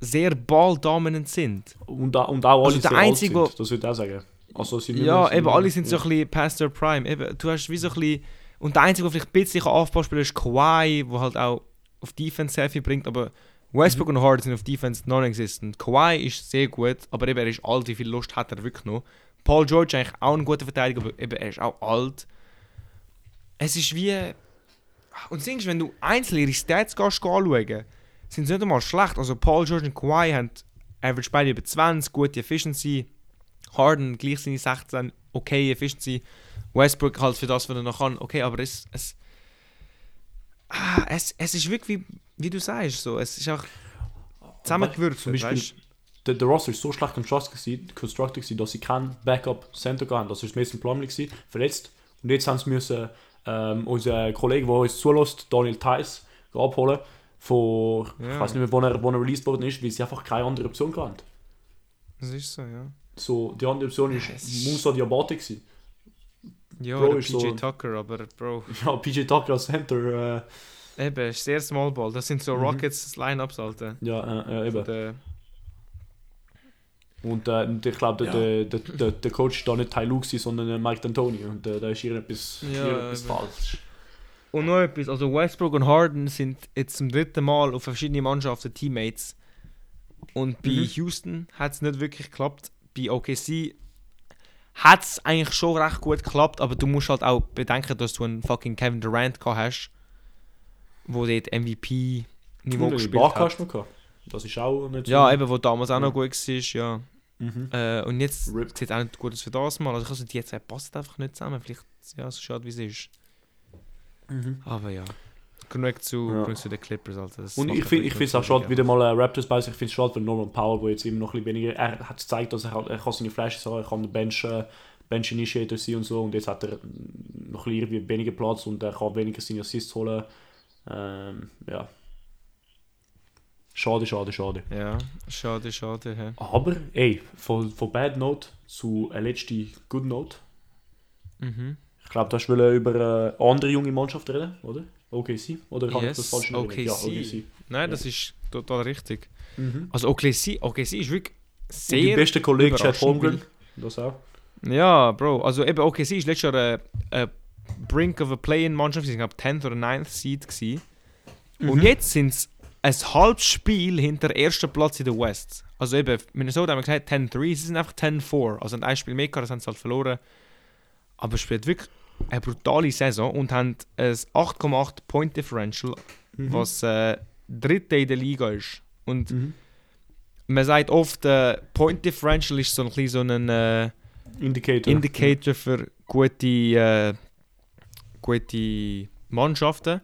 sehr balldominant sind. Und, da- und auch alle Also der sehr alt einzige, wo- sind, das würde ich auch sagen. Also, Ja, eben, alle sind so ja. ein bisschen past their prime. Eben, du hast wie so ein bisschen, und der Einzige, der vielleicht ein bisschen spielt, ist Kawhi, der halt auch auf Defense sehr viel bringt, aber Westbrook und Harden sind auf Defense non-existent. Kawhi ist sehr gut, aber eben, er ist alt, wie viel Lust hat er wirklich noch. Paul George ist eigentlich auch ein guter Verteidiger, aber eben, er ist auch alt. Es ist wie... Und siehst, wenn du einzeln ihre Stats gehst, anschauen, sind sie nicht einmal schlecht. Also Paul George und Kawhi haben average beide über 20, gute Efficiency. Harden gleich seine 16, okay Efficiency. Westbrook halt für das, was er noch kann, okay, aber es, es, ah, es, es ist wirklich, wie, wie du sagst, so, es ist auch Zum zusammengewürfelt, Beispiel, weißt der, der Roster ist so schlecht constructed, gewesen- dass sie keinen Backup-Center hatten. Das war Mason Plumlee, gewesen, verletzt. Und jetzt haben sie müssen ähm, unseren Kollegen, der uns zulässt, Daniel Theiss, abholen. Von, ich Ja. weiß nicht mehr, wo er, wo er released worden ist, weil sie einfach keine andere Option hatten. Das ist so, ja. So, die andere Option war ist- Musa Diabate. gewesen. Ja, Bro, ist PJ so- Tucker, aber Bro, Ja, PJ Tucker als Center. Äh, eben, ist sehr small ball. Das sind so Mhm. Rockets Lineups, Alter. ja, äh, äh, eben. Und, äh, und ich glaube, Ja. der, der, der, der Coach war da nicht Ty gewesen, sondern äh, Mike D'Antoni. Und äh, da ist irgendetwas, Ja, irgendetwas falsch. Und noch etwas, also Westbrook und Harden sind jetzt zum dritten Mal auf verschiedene Mannschaften Teammates. Und bei Mhm. Houston hat es nicht wirklich geklappt. Bei OKC hat es eigentlich schon recht gut geklappt, aber du musst halt auch bedenken, dass du einen fucking Kevin Durant gehabt hast, wo dort MVP-Niveau gespielt Barca hat. hast du gehabt. Das ist auch nicht so. Ja, eben, wo damals auch noch Ja. gut war, ja. Mhm. Äh, und jetzt Rip. sieht auch nicht gut aus für das Mal. Also, also die zwei passen einfach nicht zusammen. Vielleicht, ja, so schade wie es ist. Mhm. Aber ja. Genug zu, Ja. zu den Clippers. Das Und ich finde es auch schade, wieder mal äh, Raptors bei sich. Ich finde es schade, weil Norman Powell, der jetzt immer noch ein bisschen weniger. Er hat gezeigt, dass er, halt, er kann seine Flashes haben, er kann der Bench, äh, Bench Initiator sein und so. Und jetzt hat er noch ein bisschen weniger Platz und er kann weniger seine Assists holen. Ähm, ja. Schade, schade, schade. Ja, schade, schade. hä. Aber, ey, von, von Bad Note zu einer letzten Good Note. Mhm. Ich glaube, du hast über eine andere junge Mannschaft reden, oder? OKC? Oder habe ich das Yes, falsch Erinnerung? Ja, OKC. OKC. Nein, das ist total richtig. Mhm. Also OKC, OKC ist wirklich Und die sehr... beste Kollege Chad Holmgren. Das auch. Ja, Bro, also eben OKC ist letztes Jahr eine, eine Brink of a Play-in-Mannschaft, ich glaube 10th oder 9th Seed gewesen. Mhm. Und jetzt sind es ein halbes Spiel hinter ersten Platz in der West. Also eben, Minnesota haben wir gesagt 10-3, sie sind einfach 10-4. Also ein Spiel mehr das haben sie halt verloren. Aber es spielt wirklich eine brutale Saison und haben ein 8,8 Point Differential, Mhm. was äh, dritte in der Liga ist. Und Mhm. man sagt oft, äh, Point Differential ist so ein bisschen so ein äh, Indicator. Indicator für gute, äh, gute Mannschaften.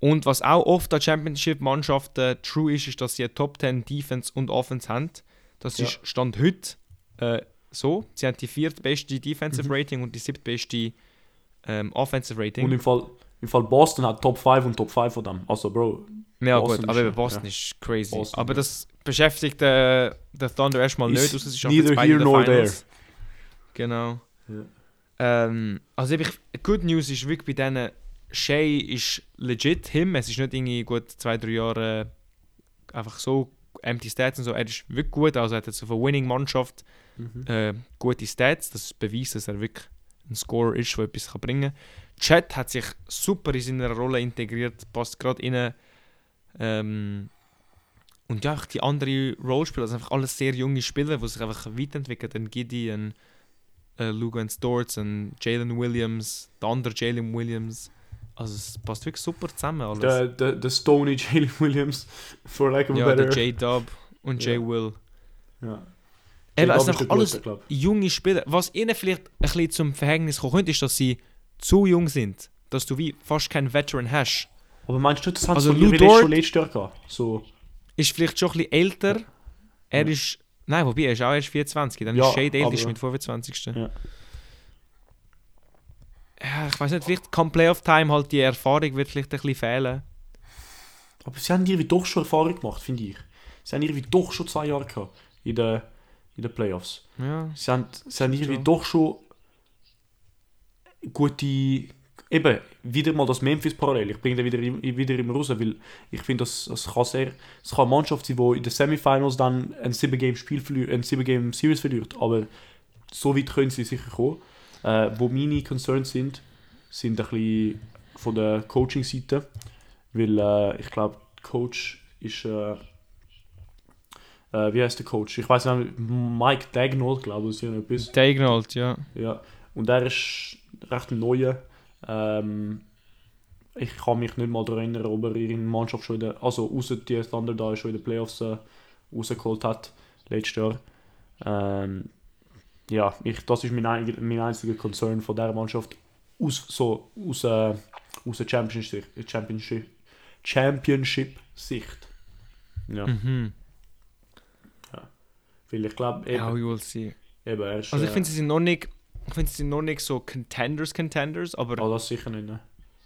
Und was auch oft an Championship-Mannschaften true ist, ist, dass sie eine Top 10 Defense und Offense haben. Das Ja. ist Stand heute äh, so. Sie haben die viertbeste Defensive Mhm. Rating und die siebtbeste ähm, Offensive Rating. Und im Fall, im Fall Boston hat Top 5 und Top 5 von dem. Also, Bro, ja, Boston gut, ist aber eben Boston ja. ist crazy. Boston, aber ja. das beschäftigt äh, den Thunder erstmal nicht. ausser sie schaffen neither here nor Finals. Genau. Ja. Ähm, also ich- Good News ist wirklich bei denen, Shay ist legit him. Es ist nicht irgendwie gut zwei, drei Jahre äh, einfach so empty Stats und so. Er ist wirklich gut, also er hat jetzt auf einer Winning-Mannschaft Mhm. äh, gute Stats. Das beweist, dass er wirklich ein Scorer ist, der etwas kann bringen kann. Chat hat sich super in seiner Rolle integriert, passt gerade rein. Ähm, und ja, die anderen Rollspieler, das sind einfach alles sehr junge Spieler, die sich einfach weiterentwickeln. Ein Giddy, ein äh, Lugan Storts, ein Jalen Williams, der andere Jalen Williams. Also es passt wirklich super zusammen alles. Der, der, der Stony Jalen Williams, for lack of a ja, better. der J-Dub und Ja. J-Will. ja. Eben, es sind der alles glaub. junge Spieler. Was ihnen vielleicht ein bisschen zum Verhängnis kommen könnte, ist, dass sie zu jung sind. Dass du wie fast keinen Veteran hast. Aber meinst du, das haben Also Lou Dort- schon letztes Jahr gehabt? So, Ist vielleicht schon ein bisschen älter. Er Ja. ist... Nein, wobei, er ist auch erst 24. Dann Ja, ist Shade aber- mit 25. Ja. Ja, ich weiß nicht, vielleicht kann Playoff-Time halt die Erfahrung wird vielleicht ein bisschen fehlen. aber sie haben irgendwie doch schon Erfahrung gemacht, finde ich. Sie haben irgendwie doch schon zwei Jahre gehabt in den, in den Playoffs. Ja. Sie haben, sie haben irgendwie schon. doch schon gute. Eben, wieder mal das Memphis-Parallel. Ich bringe den wieder, wieder immer raus, weil ich finde, das, das kann sehr. Es kann eine Mannschaft sein, die in den Semifinals dann ein 7-Game-Spiel verliert, ein 7-Game-Series verliert. Aber so weit können sie sicher kommen. Äh, wo meine Concerns sind, sind ein bisschen von der Coaching-Seite. Weil äh, ich glaube, Coach ist. Äh, äh, wie heißt der Coach? Ich weiß nicht, Mike Dagnall, glaube ich, oder etwas. Diagonalt, ja. Ja, und er ist recht neuer. Ähm, ich kann mich nicht mal daran erinnern, ob er ihre Mannschaft schon in der, also außer die Thunder da schon in den Playoffs äh, rausgeholt hat, letztes Jahr. Ähm, ja, ich, das ist mein, ein- mein einziger Concern von dieser Mannschaft aus, so, aus, äh, aus der Championship, Championship, Championship Sicht. Ja, Mhm. Weil ich glaube, eben, Ja, you will see. eben, er ist, Also ich äh, finde, sie sind noch nicht... Ich finde, sie sind noch nicht so Contenders, Contenders, aber oh, das sicher nicht. Ne?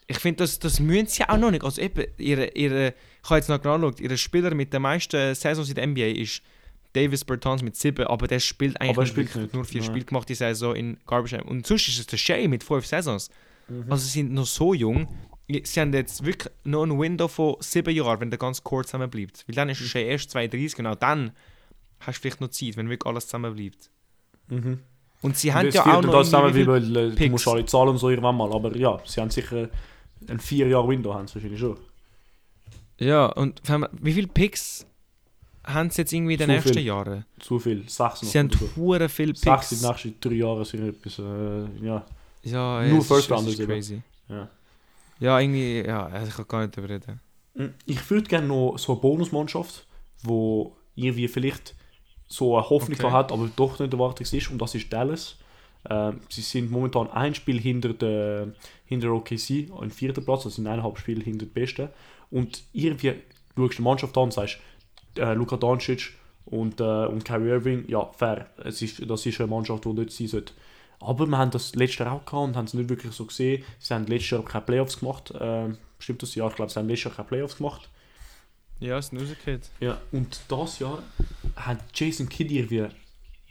ich finde, das, das müssen sie auch noch nicht. Also eben, ihre, ihre, ich habe jetzt noch angeschaut, ihre Spieler mit den meisten Saisons in der NBA ist Davis Bertans mit 7, aber der spielt eigentlich Aber er spielt nicht, nur vier nein. Spiele gemacht die Saison in Garbage Time. Und sonst ist es der Shea mit 5 Saisons. Mhm. Also sie sind noch so jung. Sie haben jetzt wirklich noch ein Window von 7 Jahren, wenn der ganze Court zusammen bleibt. Weil dann ist der Shea erst 32, genau dann hast du vielleicht noch Zeit, wenn wirklich alles zusammen bleibt. Mhm. Und sie Und haben jetzt ja auch noch das zusammen, wie weil, äh, du Picks. musst alle zahlen und so irgendwann mal, aber ja, sie haben sicher ein 4 Jahre Window, haben sie wahrscheinlich schon. Ja, und wie viele Picks haben sie jetzt irgendwie in den Zu nächsten viel. Jahren? Zu viel, 6 noch. Sie haben oder so. hure viele Sechs Picks. in den nächsten 3 Jahren sind etwas, äh, ja. Ja, Nur es ist- First Rounders crazy. Ja. Ja, irgendwie, ja, also ich kann gar nicht darüber reden. Ich würde gerne noch so eine Bonusmannschaft, wo irgendwie vielleicht so eine Hoffnung Okay. hat, aber doch nicht erwartet ist, und das ist Dallas. Ähm, sie sind momentan ein Spiel hinter der, hinter OKC, ein vierter Platz, also sind eineinhalb Spiele hinter den Besten. Und irgendwie schaust du die Mannschaft an und sagst, äh, Luka Doncic und, äh, und Kyrie Irving, ja, fair. Es ist, das ist eine Mannschaft, die dort sein sollte. Aber wir haben das letzte Jahr auch gehabt und haben es nicht wirklich so gesehen. Sie haben letztes Jahr keine Playoffs gemacht. Ähm, stimmt das? Ja, ich glaube, sie haben letztes Jahr keine Playoffs gemacht. Ja, es ist rausgekehrt. Ja, und das Jahr hat Jason Kidd irgendwie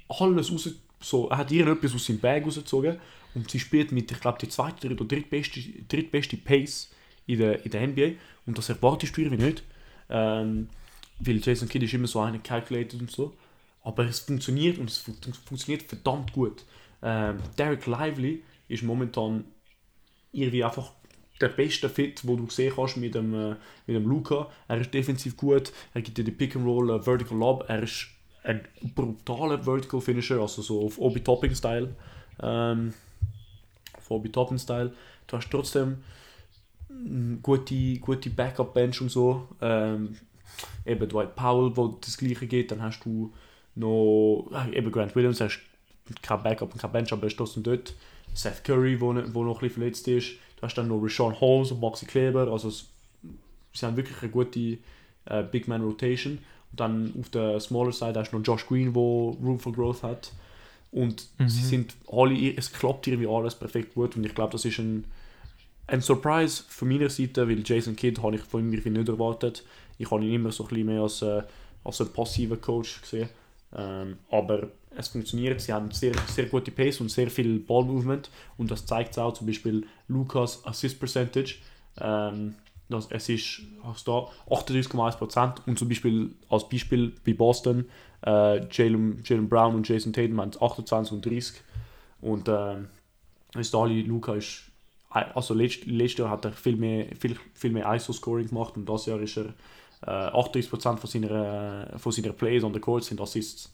alles raus, so, er hat irgendetwas aus seinem Bag rausgezogen und sie spielt mit, ich glaube, die zweite oder drittbeste, drittbeste Pace in der, in der NBA und das erwartest du irgendwie nicht, ähm, weil Jason Kidd ist immer so einer calculated und so, aber es funktioniert und es fun funktioniert verdammt gut. Ähm, Derek Lively ist momentan irgendwie einfach der beste Fit, wo du sehen kannst mit dem, äh, mit dem Luca. Er ist defensiv gut, er gibt dir die Pick and Roll, äh, Vertical Lob, er ist ein brutaler Vertical Finisher, also so auf Obi Topping Style. Ähm, auf Obi Topping Style. Du hast trotzdem eine gute, gute Backup Bench und so. Ähm, eben Dwight Powell, wo das gleiche geht, dann hast du noch äh, eben Grant Williams, ist kein Backup und kein Bench, aber er ist trotzdem dort. Seth Curry, wo, wo noch ein bisschen verletzt ist. Du hast dann noch Rashawn Holmes und Maxi Kleber. Also es, sie haben wirklich eine gute äh, Big Man Rotation. Und dann auf der smaller Side hast du noch Josh Green, wo Room for Growth hat. Und Mhm. sie sind alle, es klappt irgendwie alles perfekt gut. Und ich glaube, das ist ein, ein Surprise von meiner Seite, weil Jason Kidd habe ich von ihm irgendwie nicht erwartet. Ich habe ihn immer so ein bisschen mehr als, äh, als ein passiver Coach gesehen. Ähm, aber es funktioniert, sie haben sehr, sehr gute Pace und sehr viel Ballmovement und das zeigt auch zum Beispiel Lukas Assist Percentage. Ähm, das, es ist hast da 38,1% und zum Beispiel als Beispiel bei Boston äh, Jalen, Jalen Brown und Jason Tatum haben 28 und 30 und ähm, ist Ali Luca ist also letzt, letztes Jahr hat er viel mehr, viel, viel mehr ISO-Scoring gemacht und das Jahr ist er äh, 38% von seiner, von seiner Plays on the court sind Assists.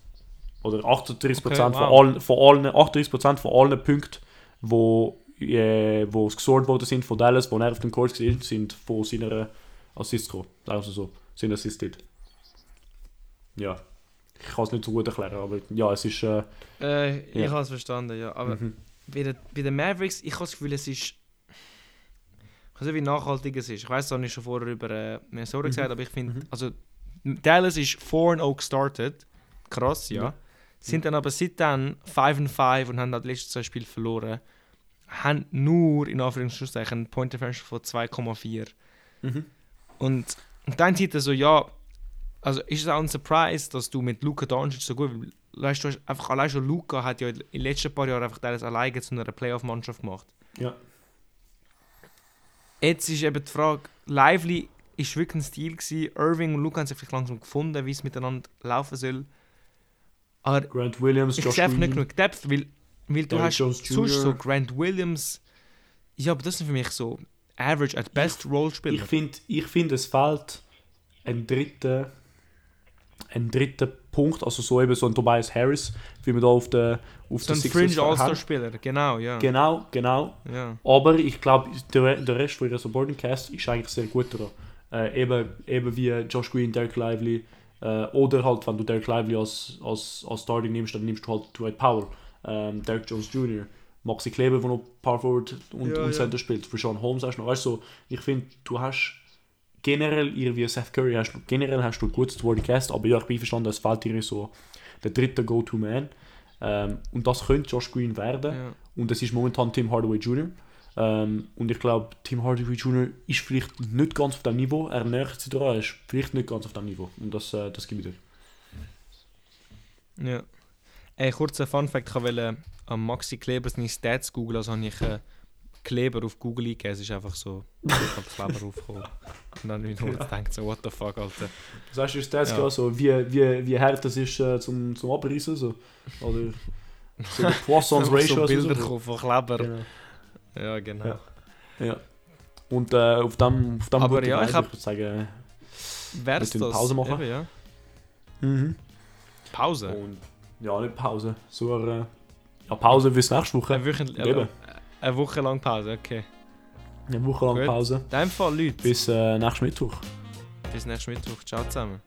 Oder 38% Okay, von, allen, von allen 38% von allen Punkten, wo, äh, wo gescored worden sind von Dallas, wo er auf dem Court war, sind von seiner Assists gekommen. Also so, sind assisted. Ja. Ich kann es nicht so gut erklären, aber ja, es ist... Äh, Äh, ich habe es verstanden, ja. Aber mhm. bei, den, bei den Mavericks, ich habe das Gefühl, es ist. Ich weiß nicht, wie nachhaltig es ist. Ich weiß, das habe ich schon vorher über äh, Minnesota Mhm. gesagt, aber ich finde, Mhm. also Dallas ist 4-0 gestartet. Krass, ja. Sind dann aber seitdem 5-5 und haben halt die letzten zwei Spiele verloren. Haben nur, in Anführungszeichen, einen Point Differential von 2,4. Mhm. Und, und dann sieht er so, ja, also ist es auch ein Surprise, dass du mit Luca Doncic so gut, weißt du, einfach allein schon Luca hat ja in den letzten paar Jahren einfach alles alleine zu einer Playoff-Mannschaft gemacht. Ja. Jetzt ist eben die Frage, Lively ist wirklich ein Stil gewesen, Irving und Luca haben sich vielleicht langsam gefunden, wie es miteinander laufen soll. Aber Grant Williams, ich Josh sehe einfach nicht genug Depth, weil, weil du Derrick hast Jones sonst so Grant Williams, ja, aber das sind für mich so average at best Rollspieler. Ich finde, ich find, es fehlt ein dritter, ein dritter Punkt, also so eben so ein Tobias Harris, wie wir da auf der auf so der ein Sixers Fringe. All-Star-Spieler, genau, ja. Genau, genau. ja. Aber ich glaube, der, der Rest von ihrer Supporting Cast ist eigentlich sehr gut daran. Äh, eben, eben wie Josh Green, Derek Lively, äh, oder halt, wenn du Derek Lively als, als, als Starting nimmst, dann nimmst du halt Dwight Powell, ähm, Derek Jones Jr., Maxi Kleber, der noch Power Forward und, Ja, und ja. Center spielt, für Sean Holmes hast du noch. Weißt du, so, ich finde, du hast generell irgendwie Seth Curry, hast du, generell hast du ein gutes Supporting Cast, aber ja, ich bin verstanden, es fehlt dir so der dritte Go-To-Man. Ähm, und das könnte Josh Green werden. ja. Und das ist momentan Tim Hardaway Jr. Ähm, und ich glaube, Tim Hardaway Jr. ist vielleicht nicht ganz auf dem Niveau. Er nähert sich daran, er ist vielleicht nicht ganz auf dem Niveau. Und das, äh, das gibt es Ja. Ey, kurzer Fun-Fact: Ich wollte am Maxi Kleber seine Stats googeln, also habe ich äh, Kleber auf Google eingegeben. Es ist einfach so, ich habe Kleber aufgekommen. Und dann wieder gedacht, so, what the fuck, Alter. Das heißt, ist das Ja. so, wie, wie, wie hart das ist äh, zum, zum Abreißen. So. Oder so Poissons Ratio. so also Bilder so. von Kleber. Genau. Ja, genau. Ja. Ja. Und äh, auf dem, auf dem Aber ja, ich würde sagen. Wir tun das? Pause machen. Eben, ja. Mhm. Pause? Und ja, nicht Pause. So eine ja, Pause bis nächste Woche. Eine, Woche, Eben. eine Woche lang Pause, okay. Eine Woche lang Gut. Pause. In dem Fall, Leute, bis, Bis äh, nächsten Mittwoch. bis nächsten Mittwoch. Ciao zusammen.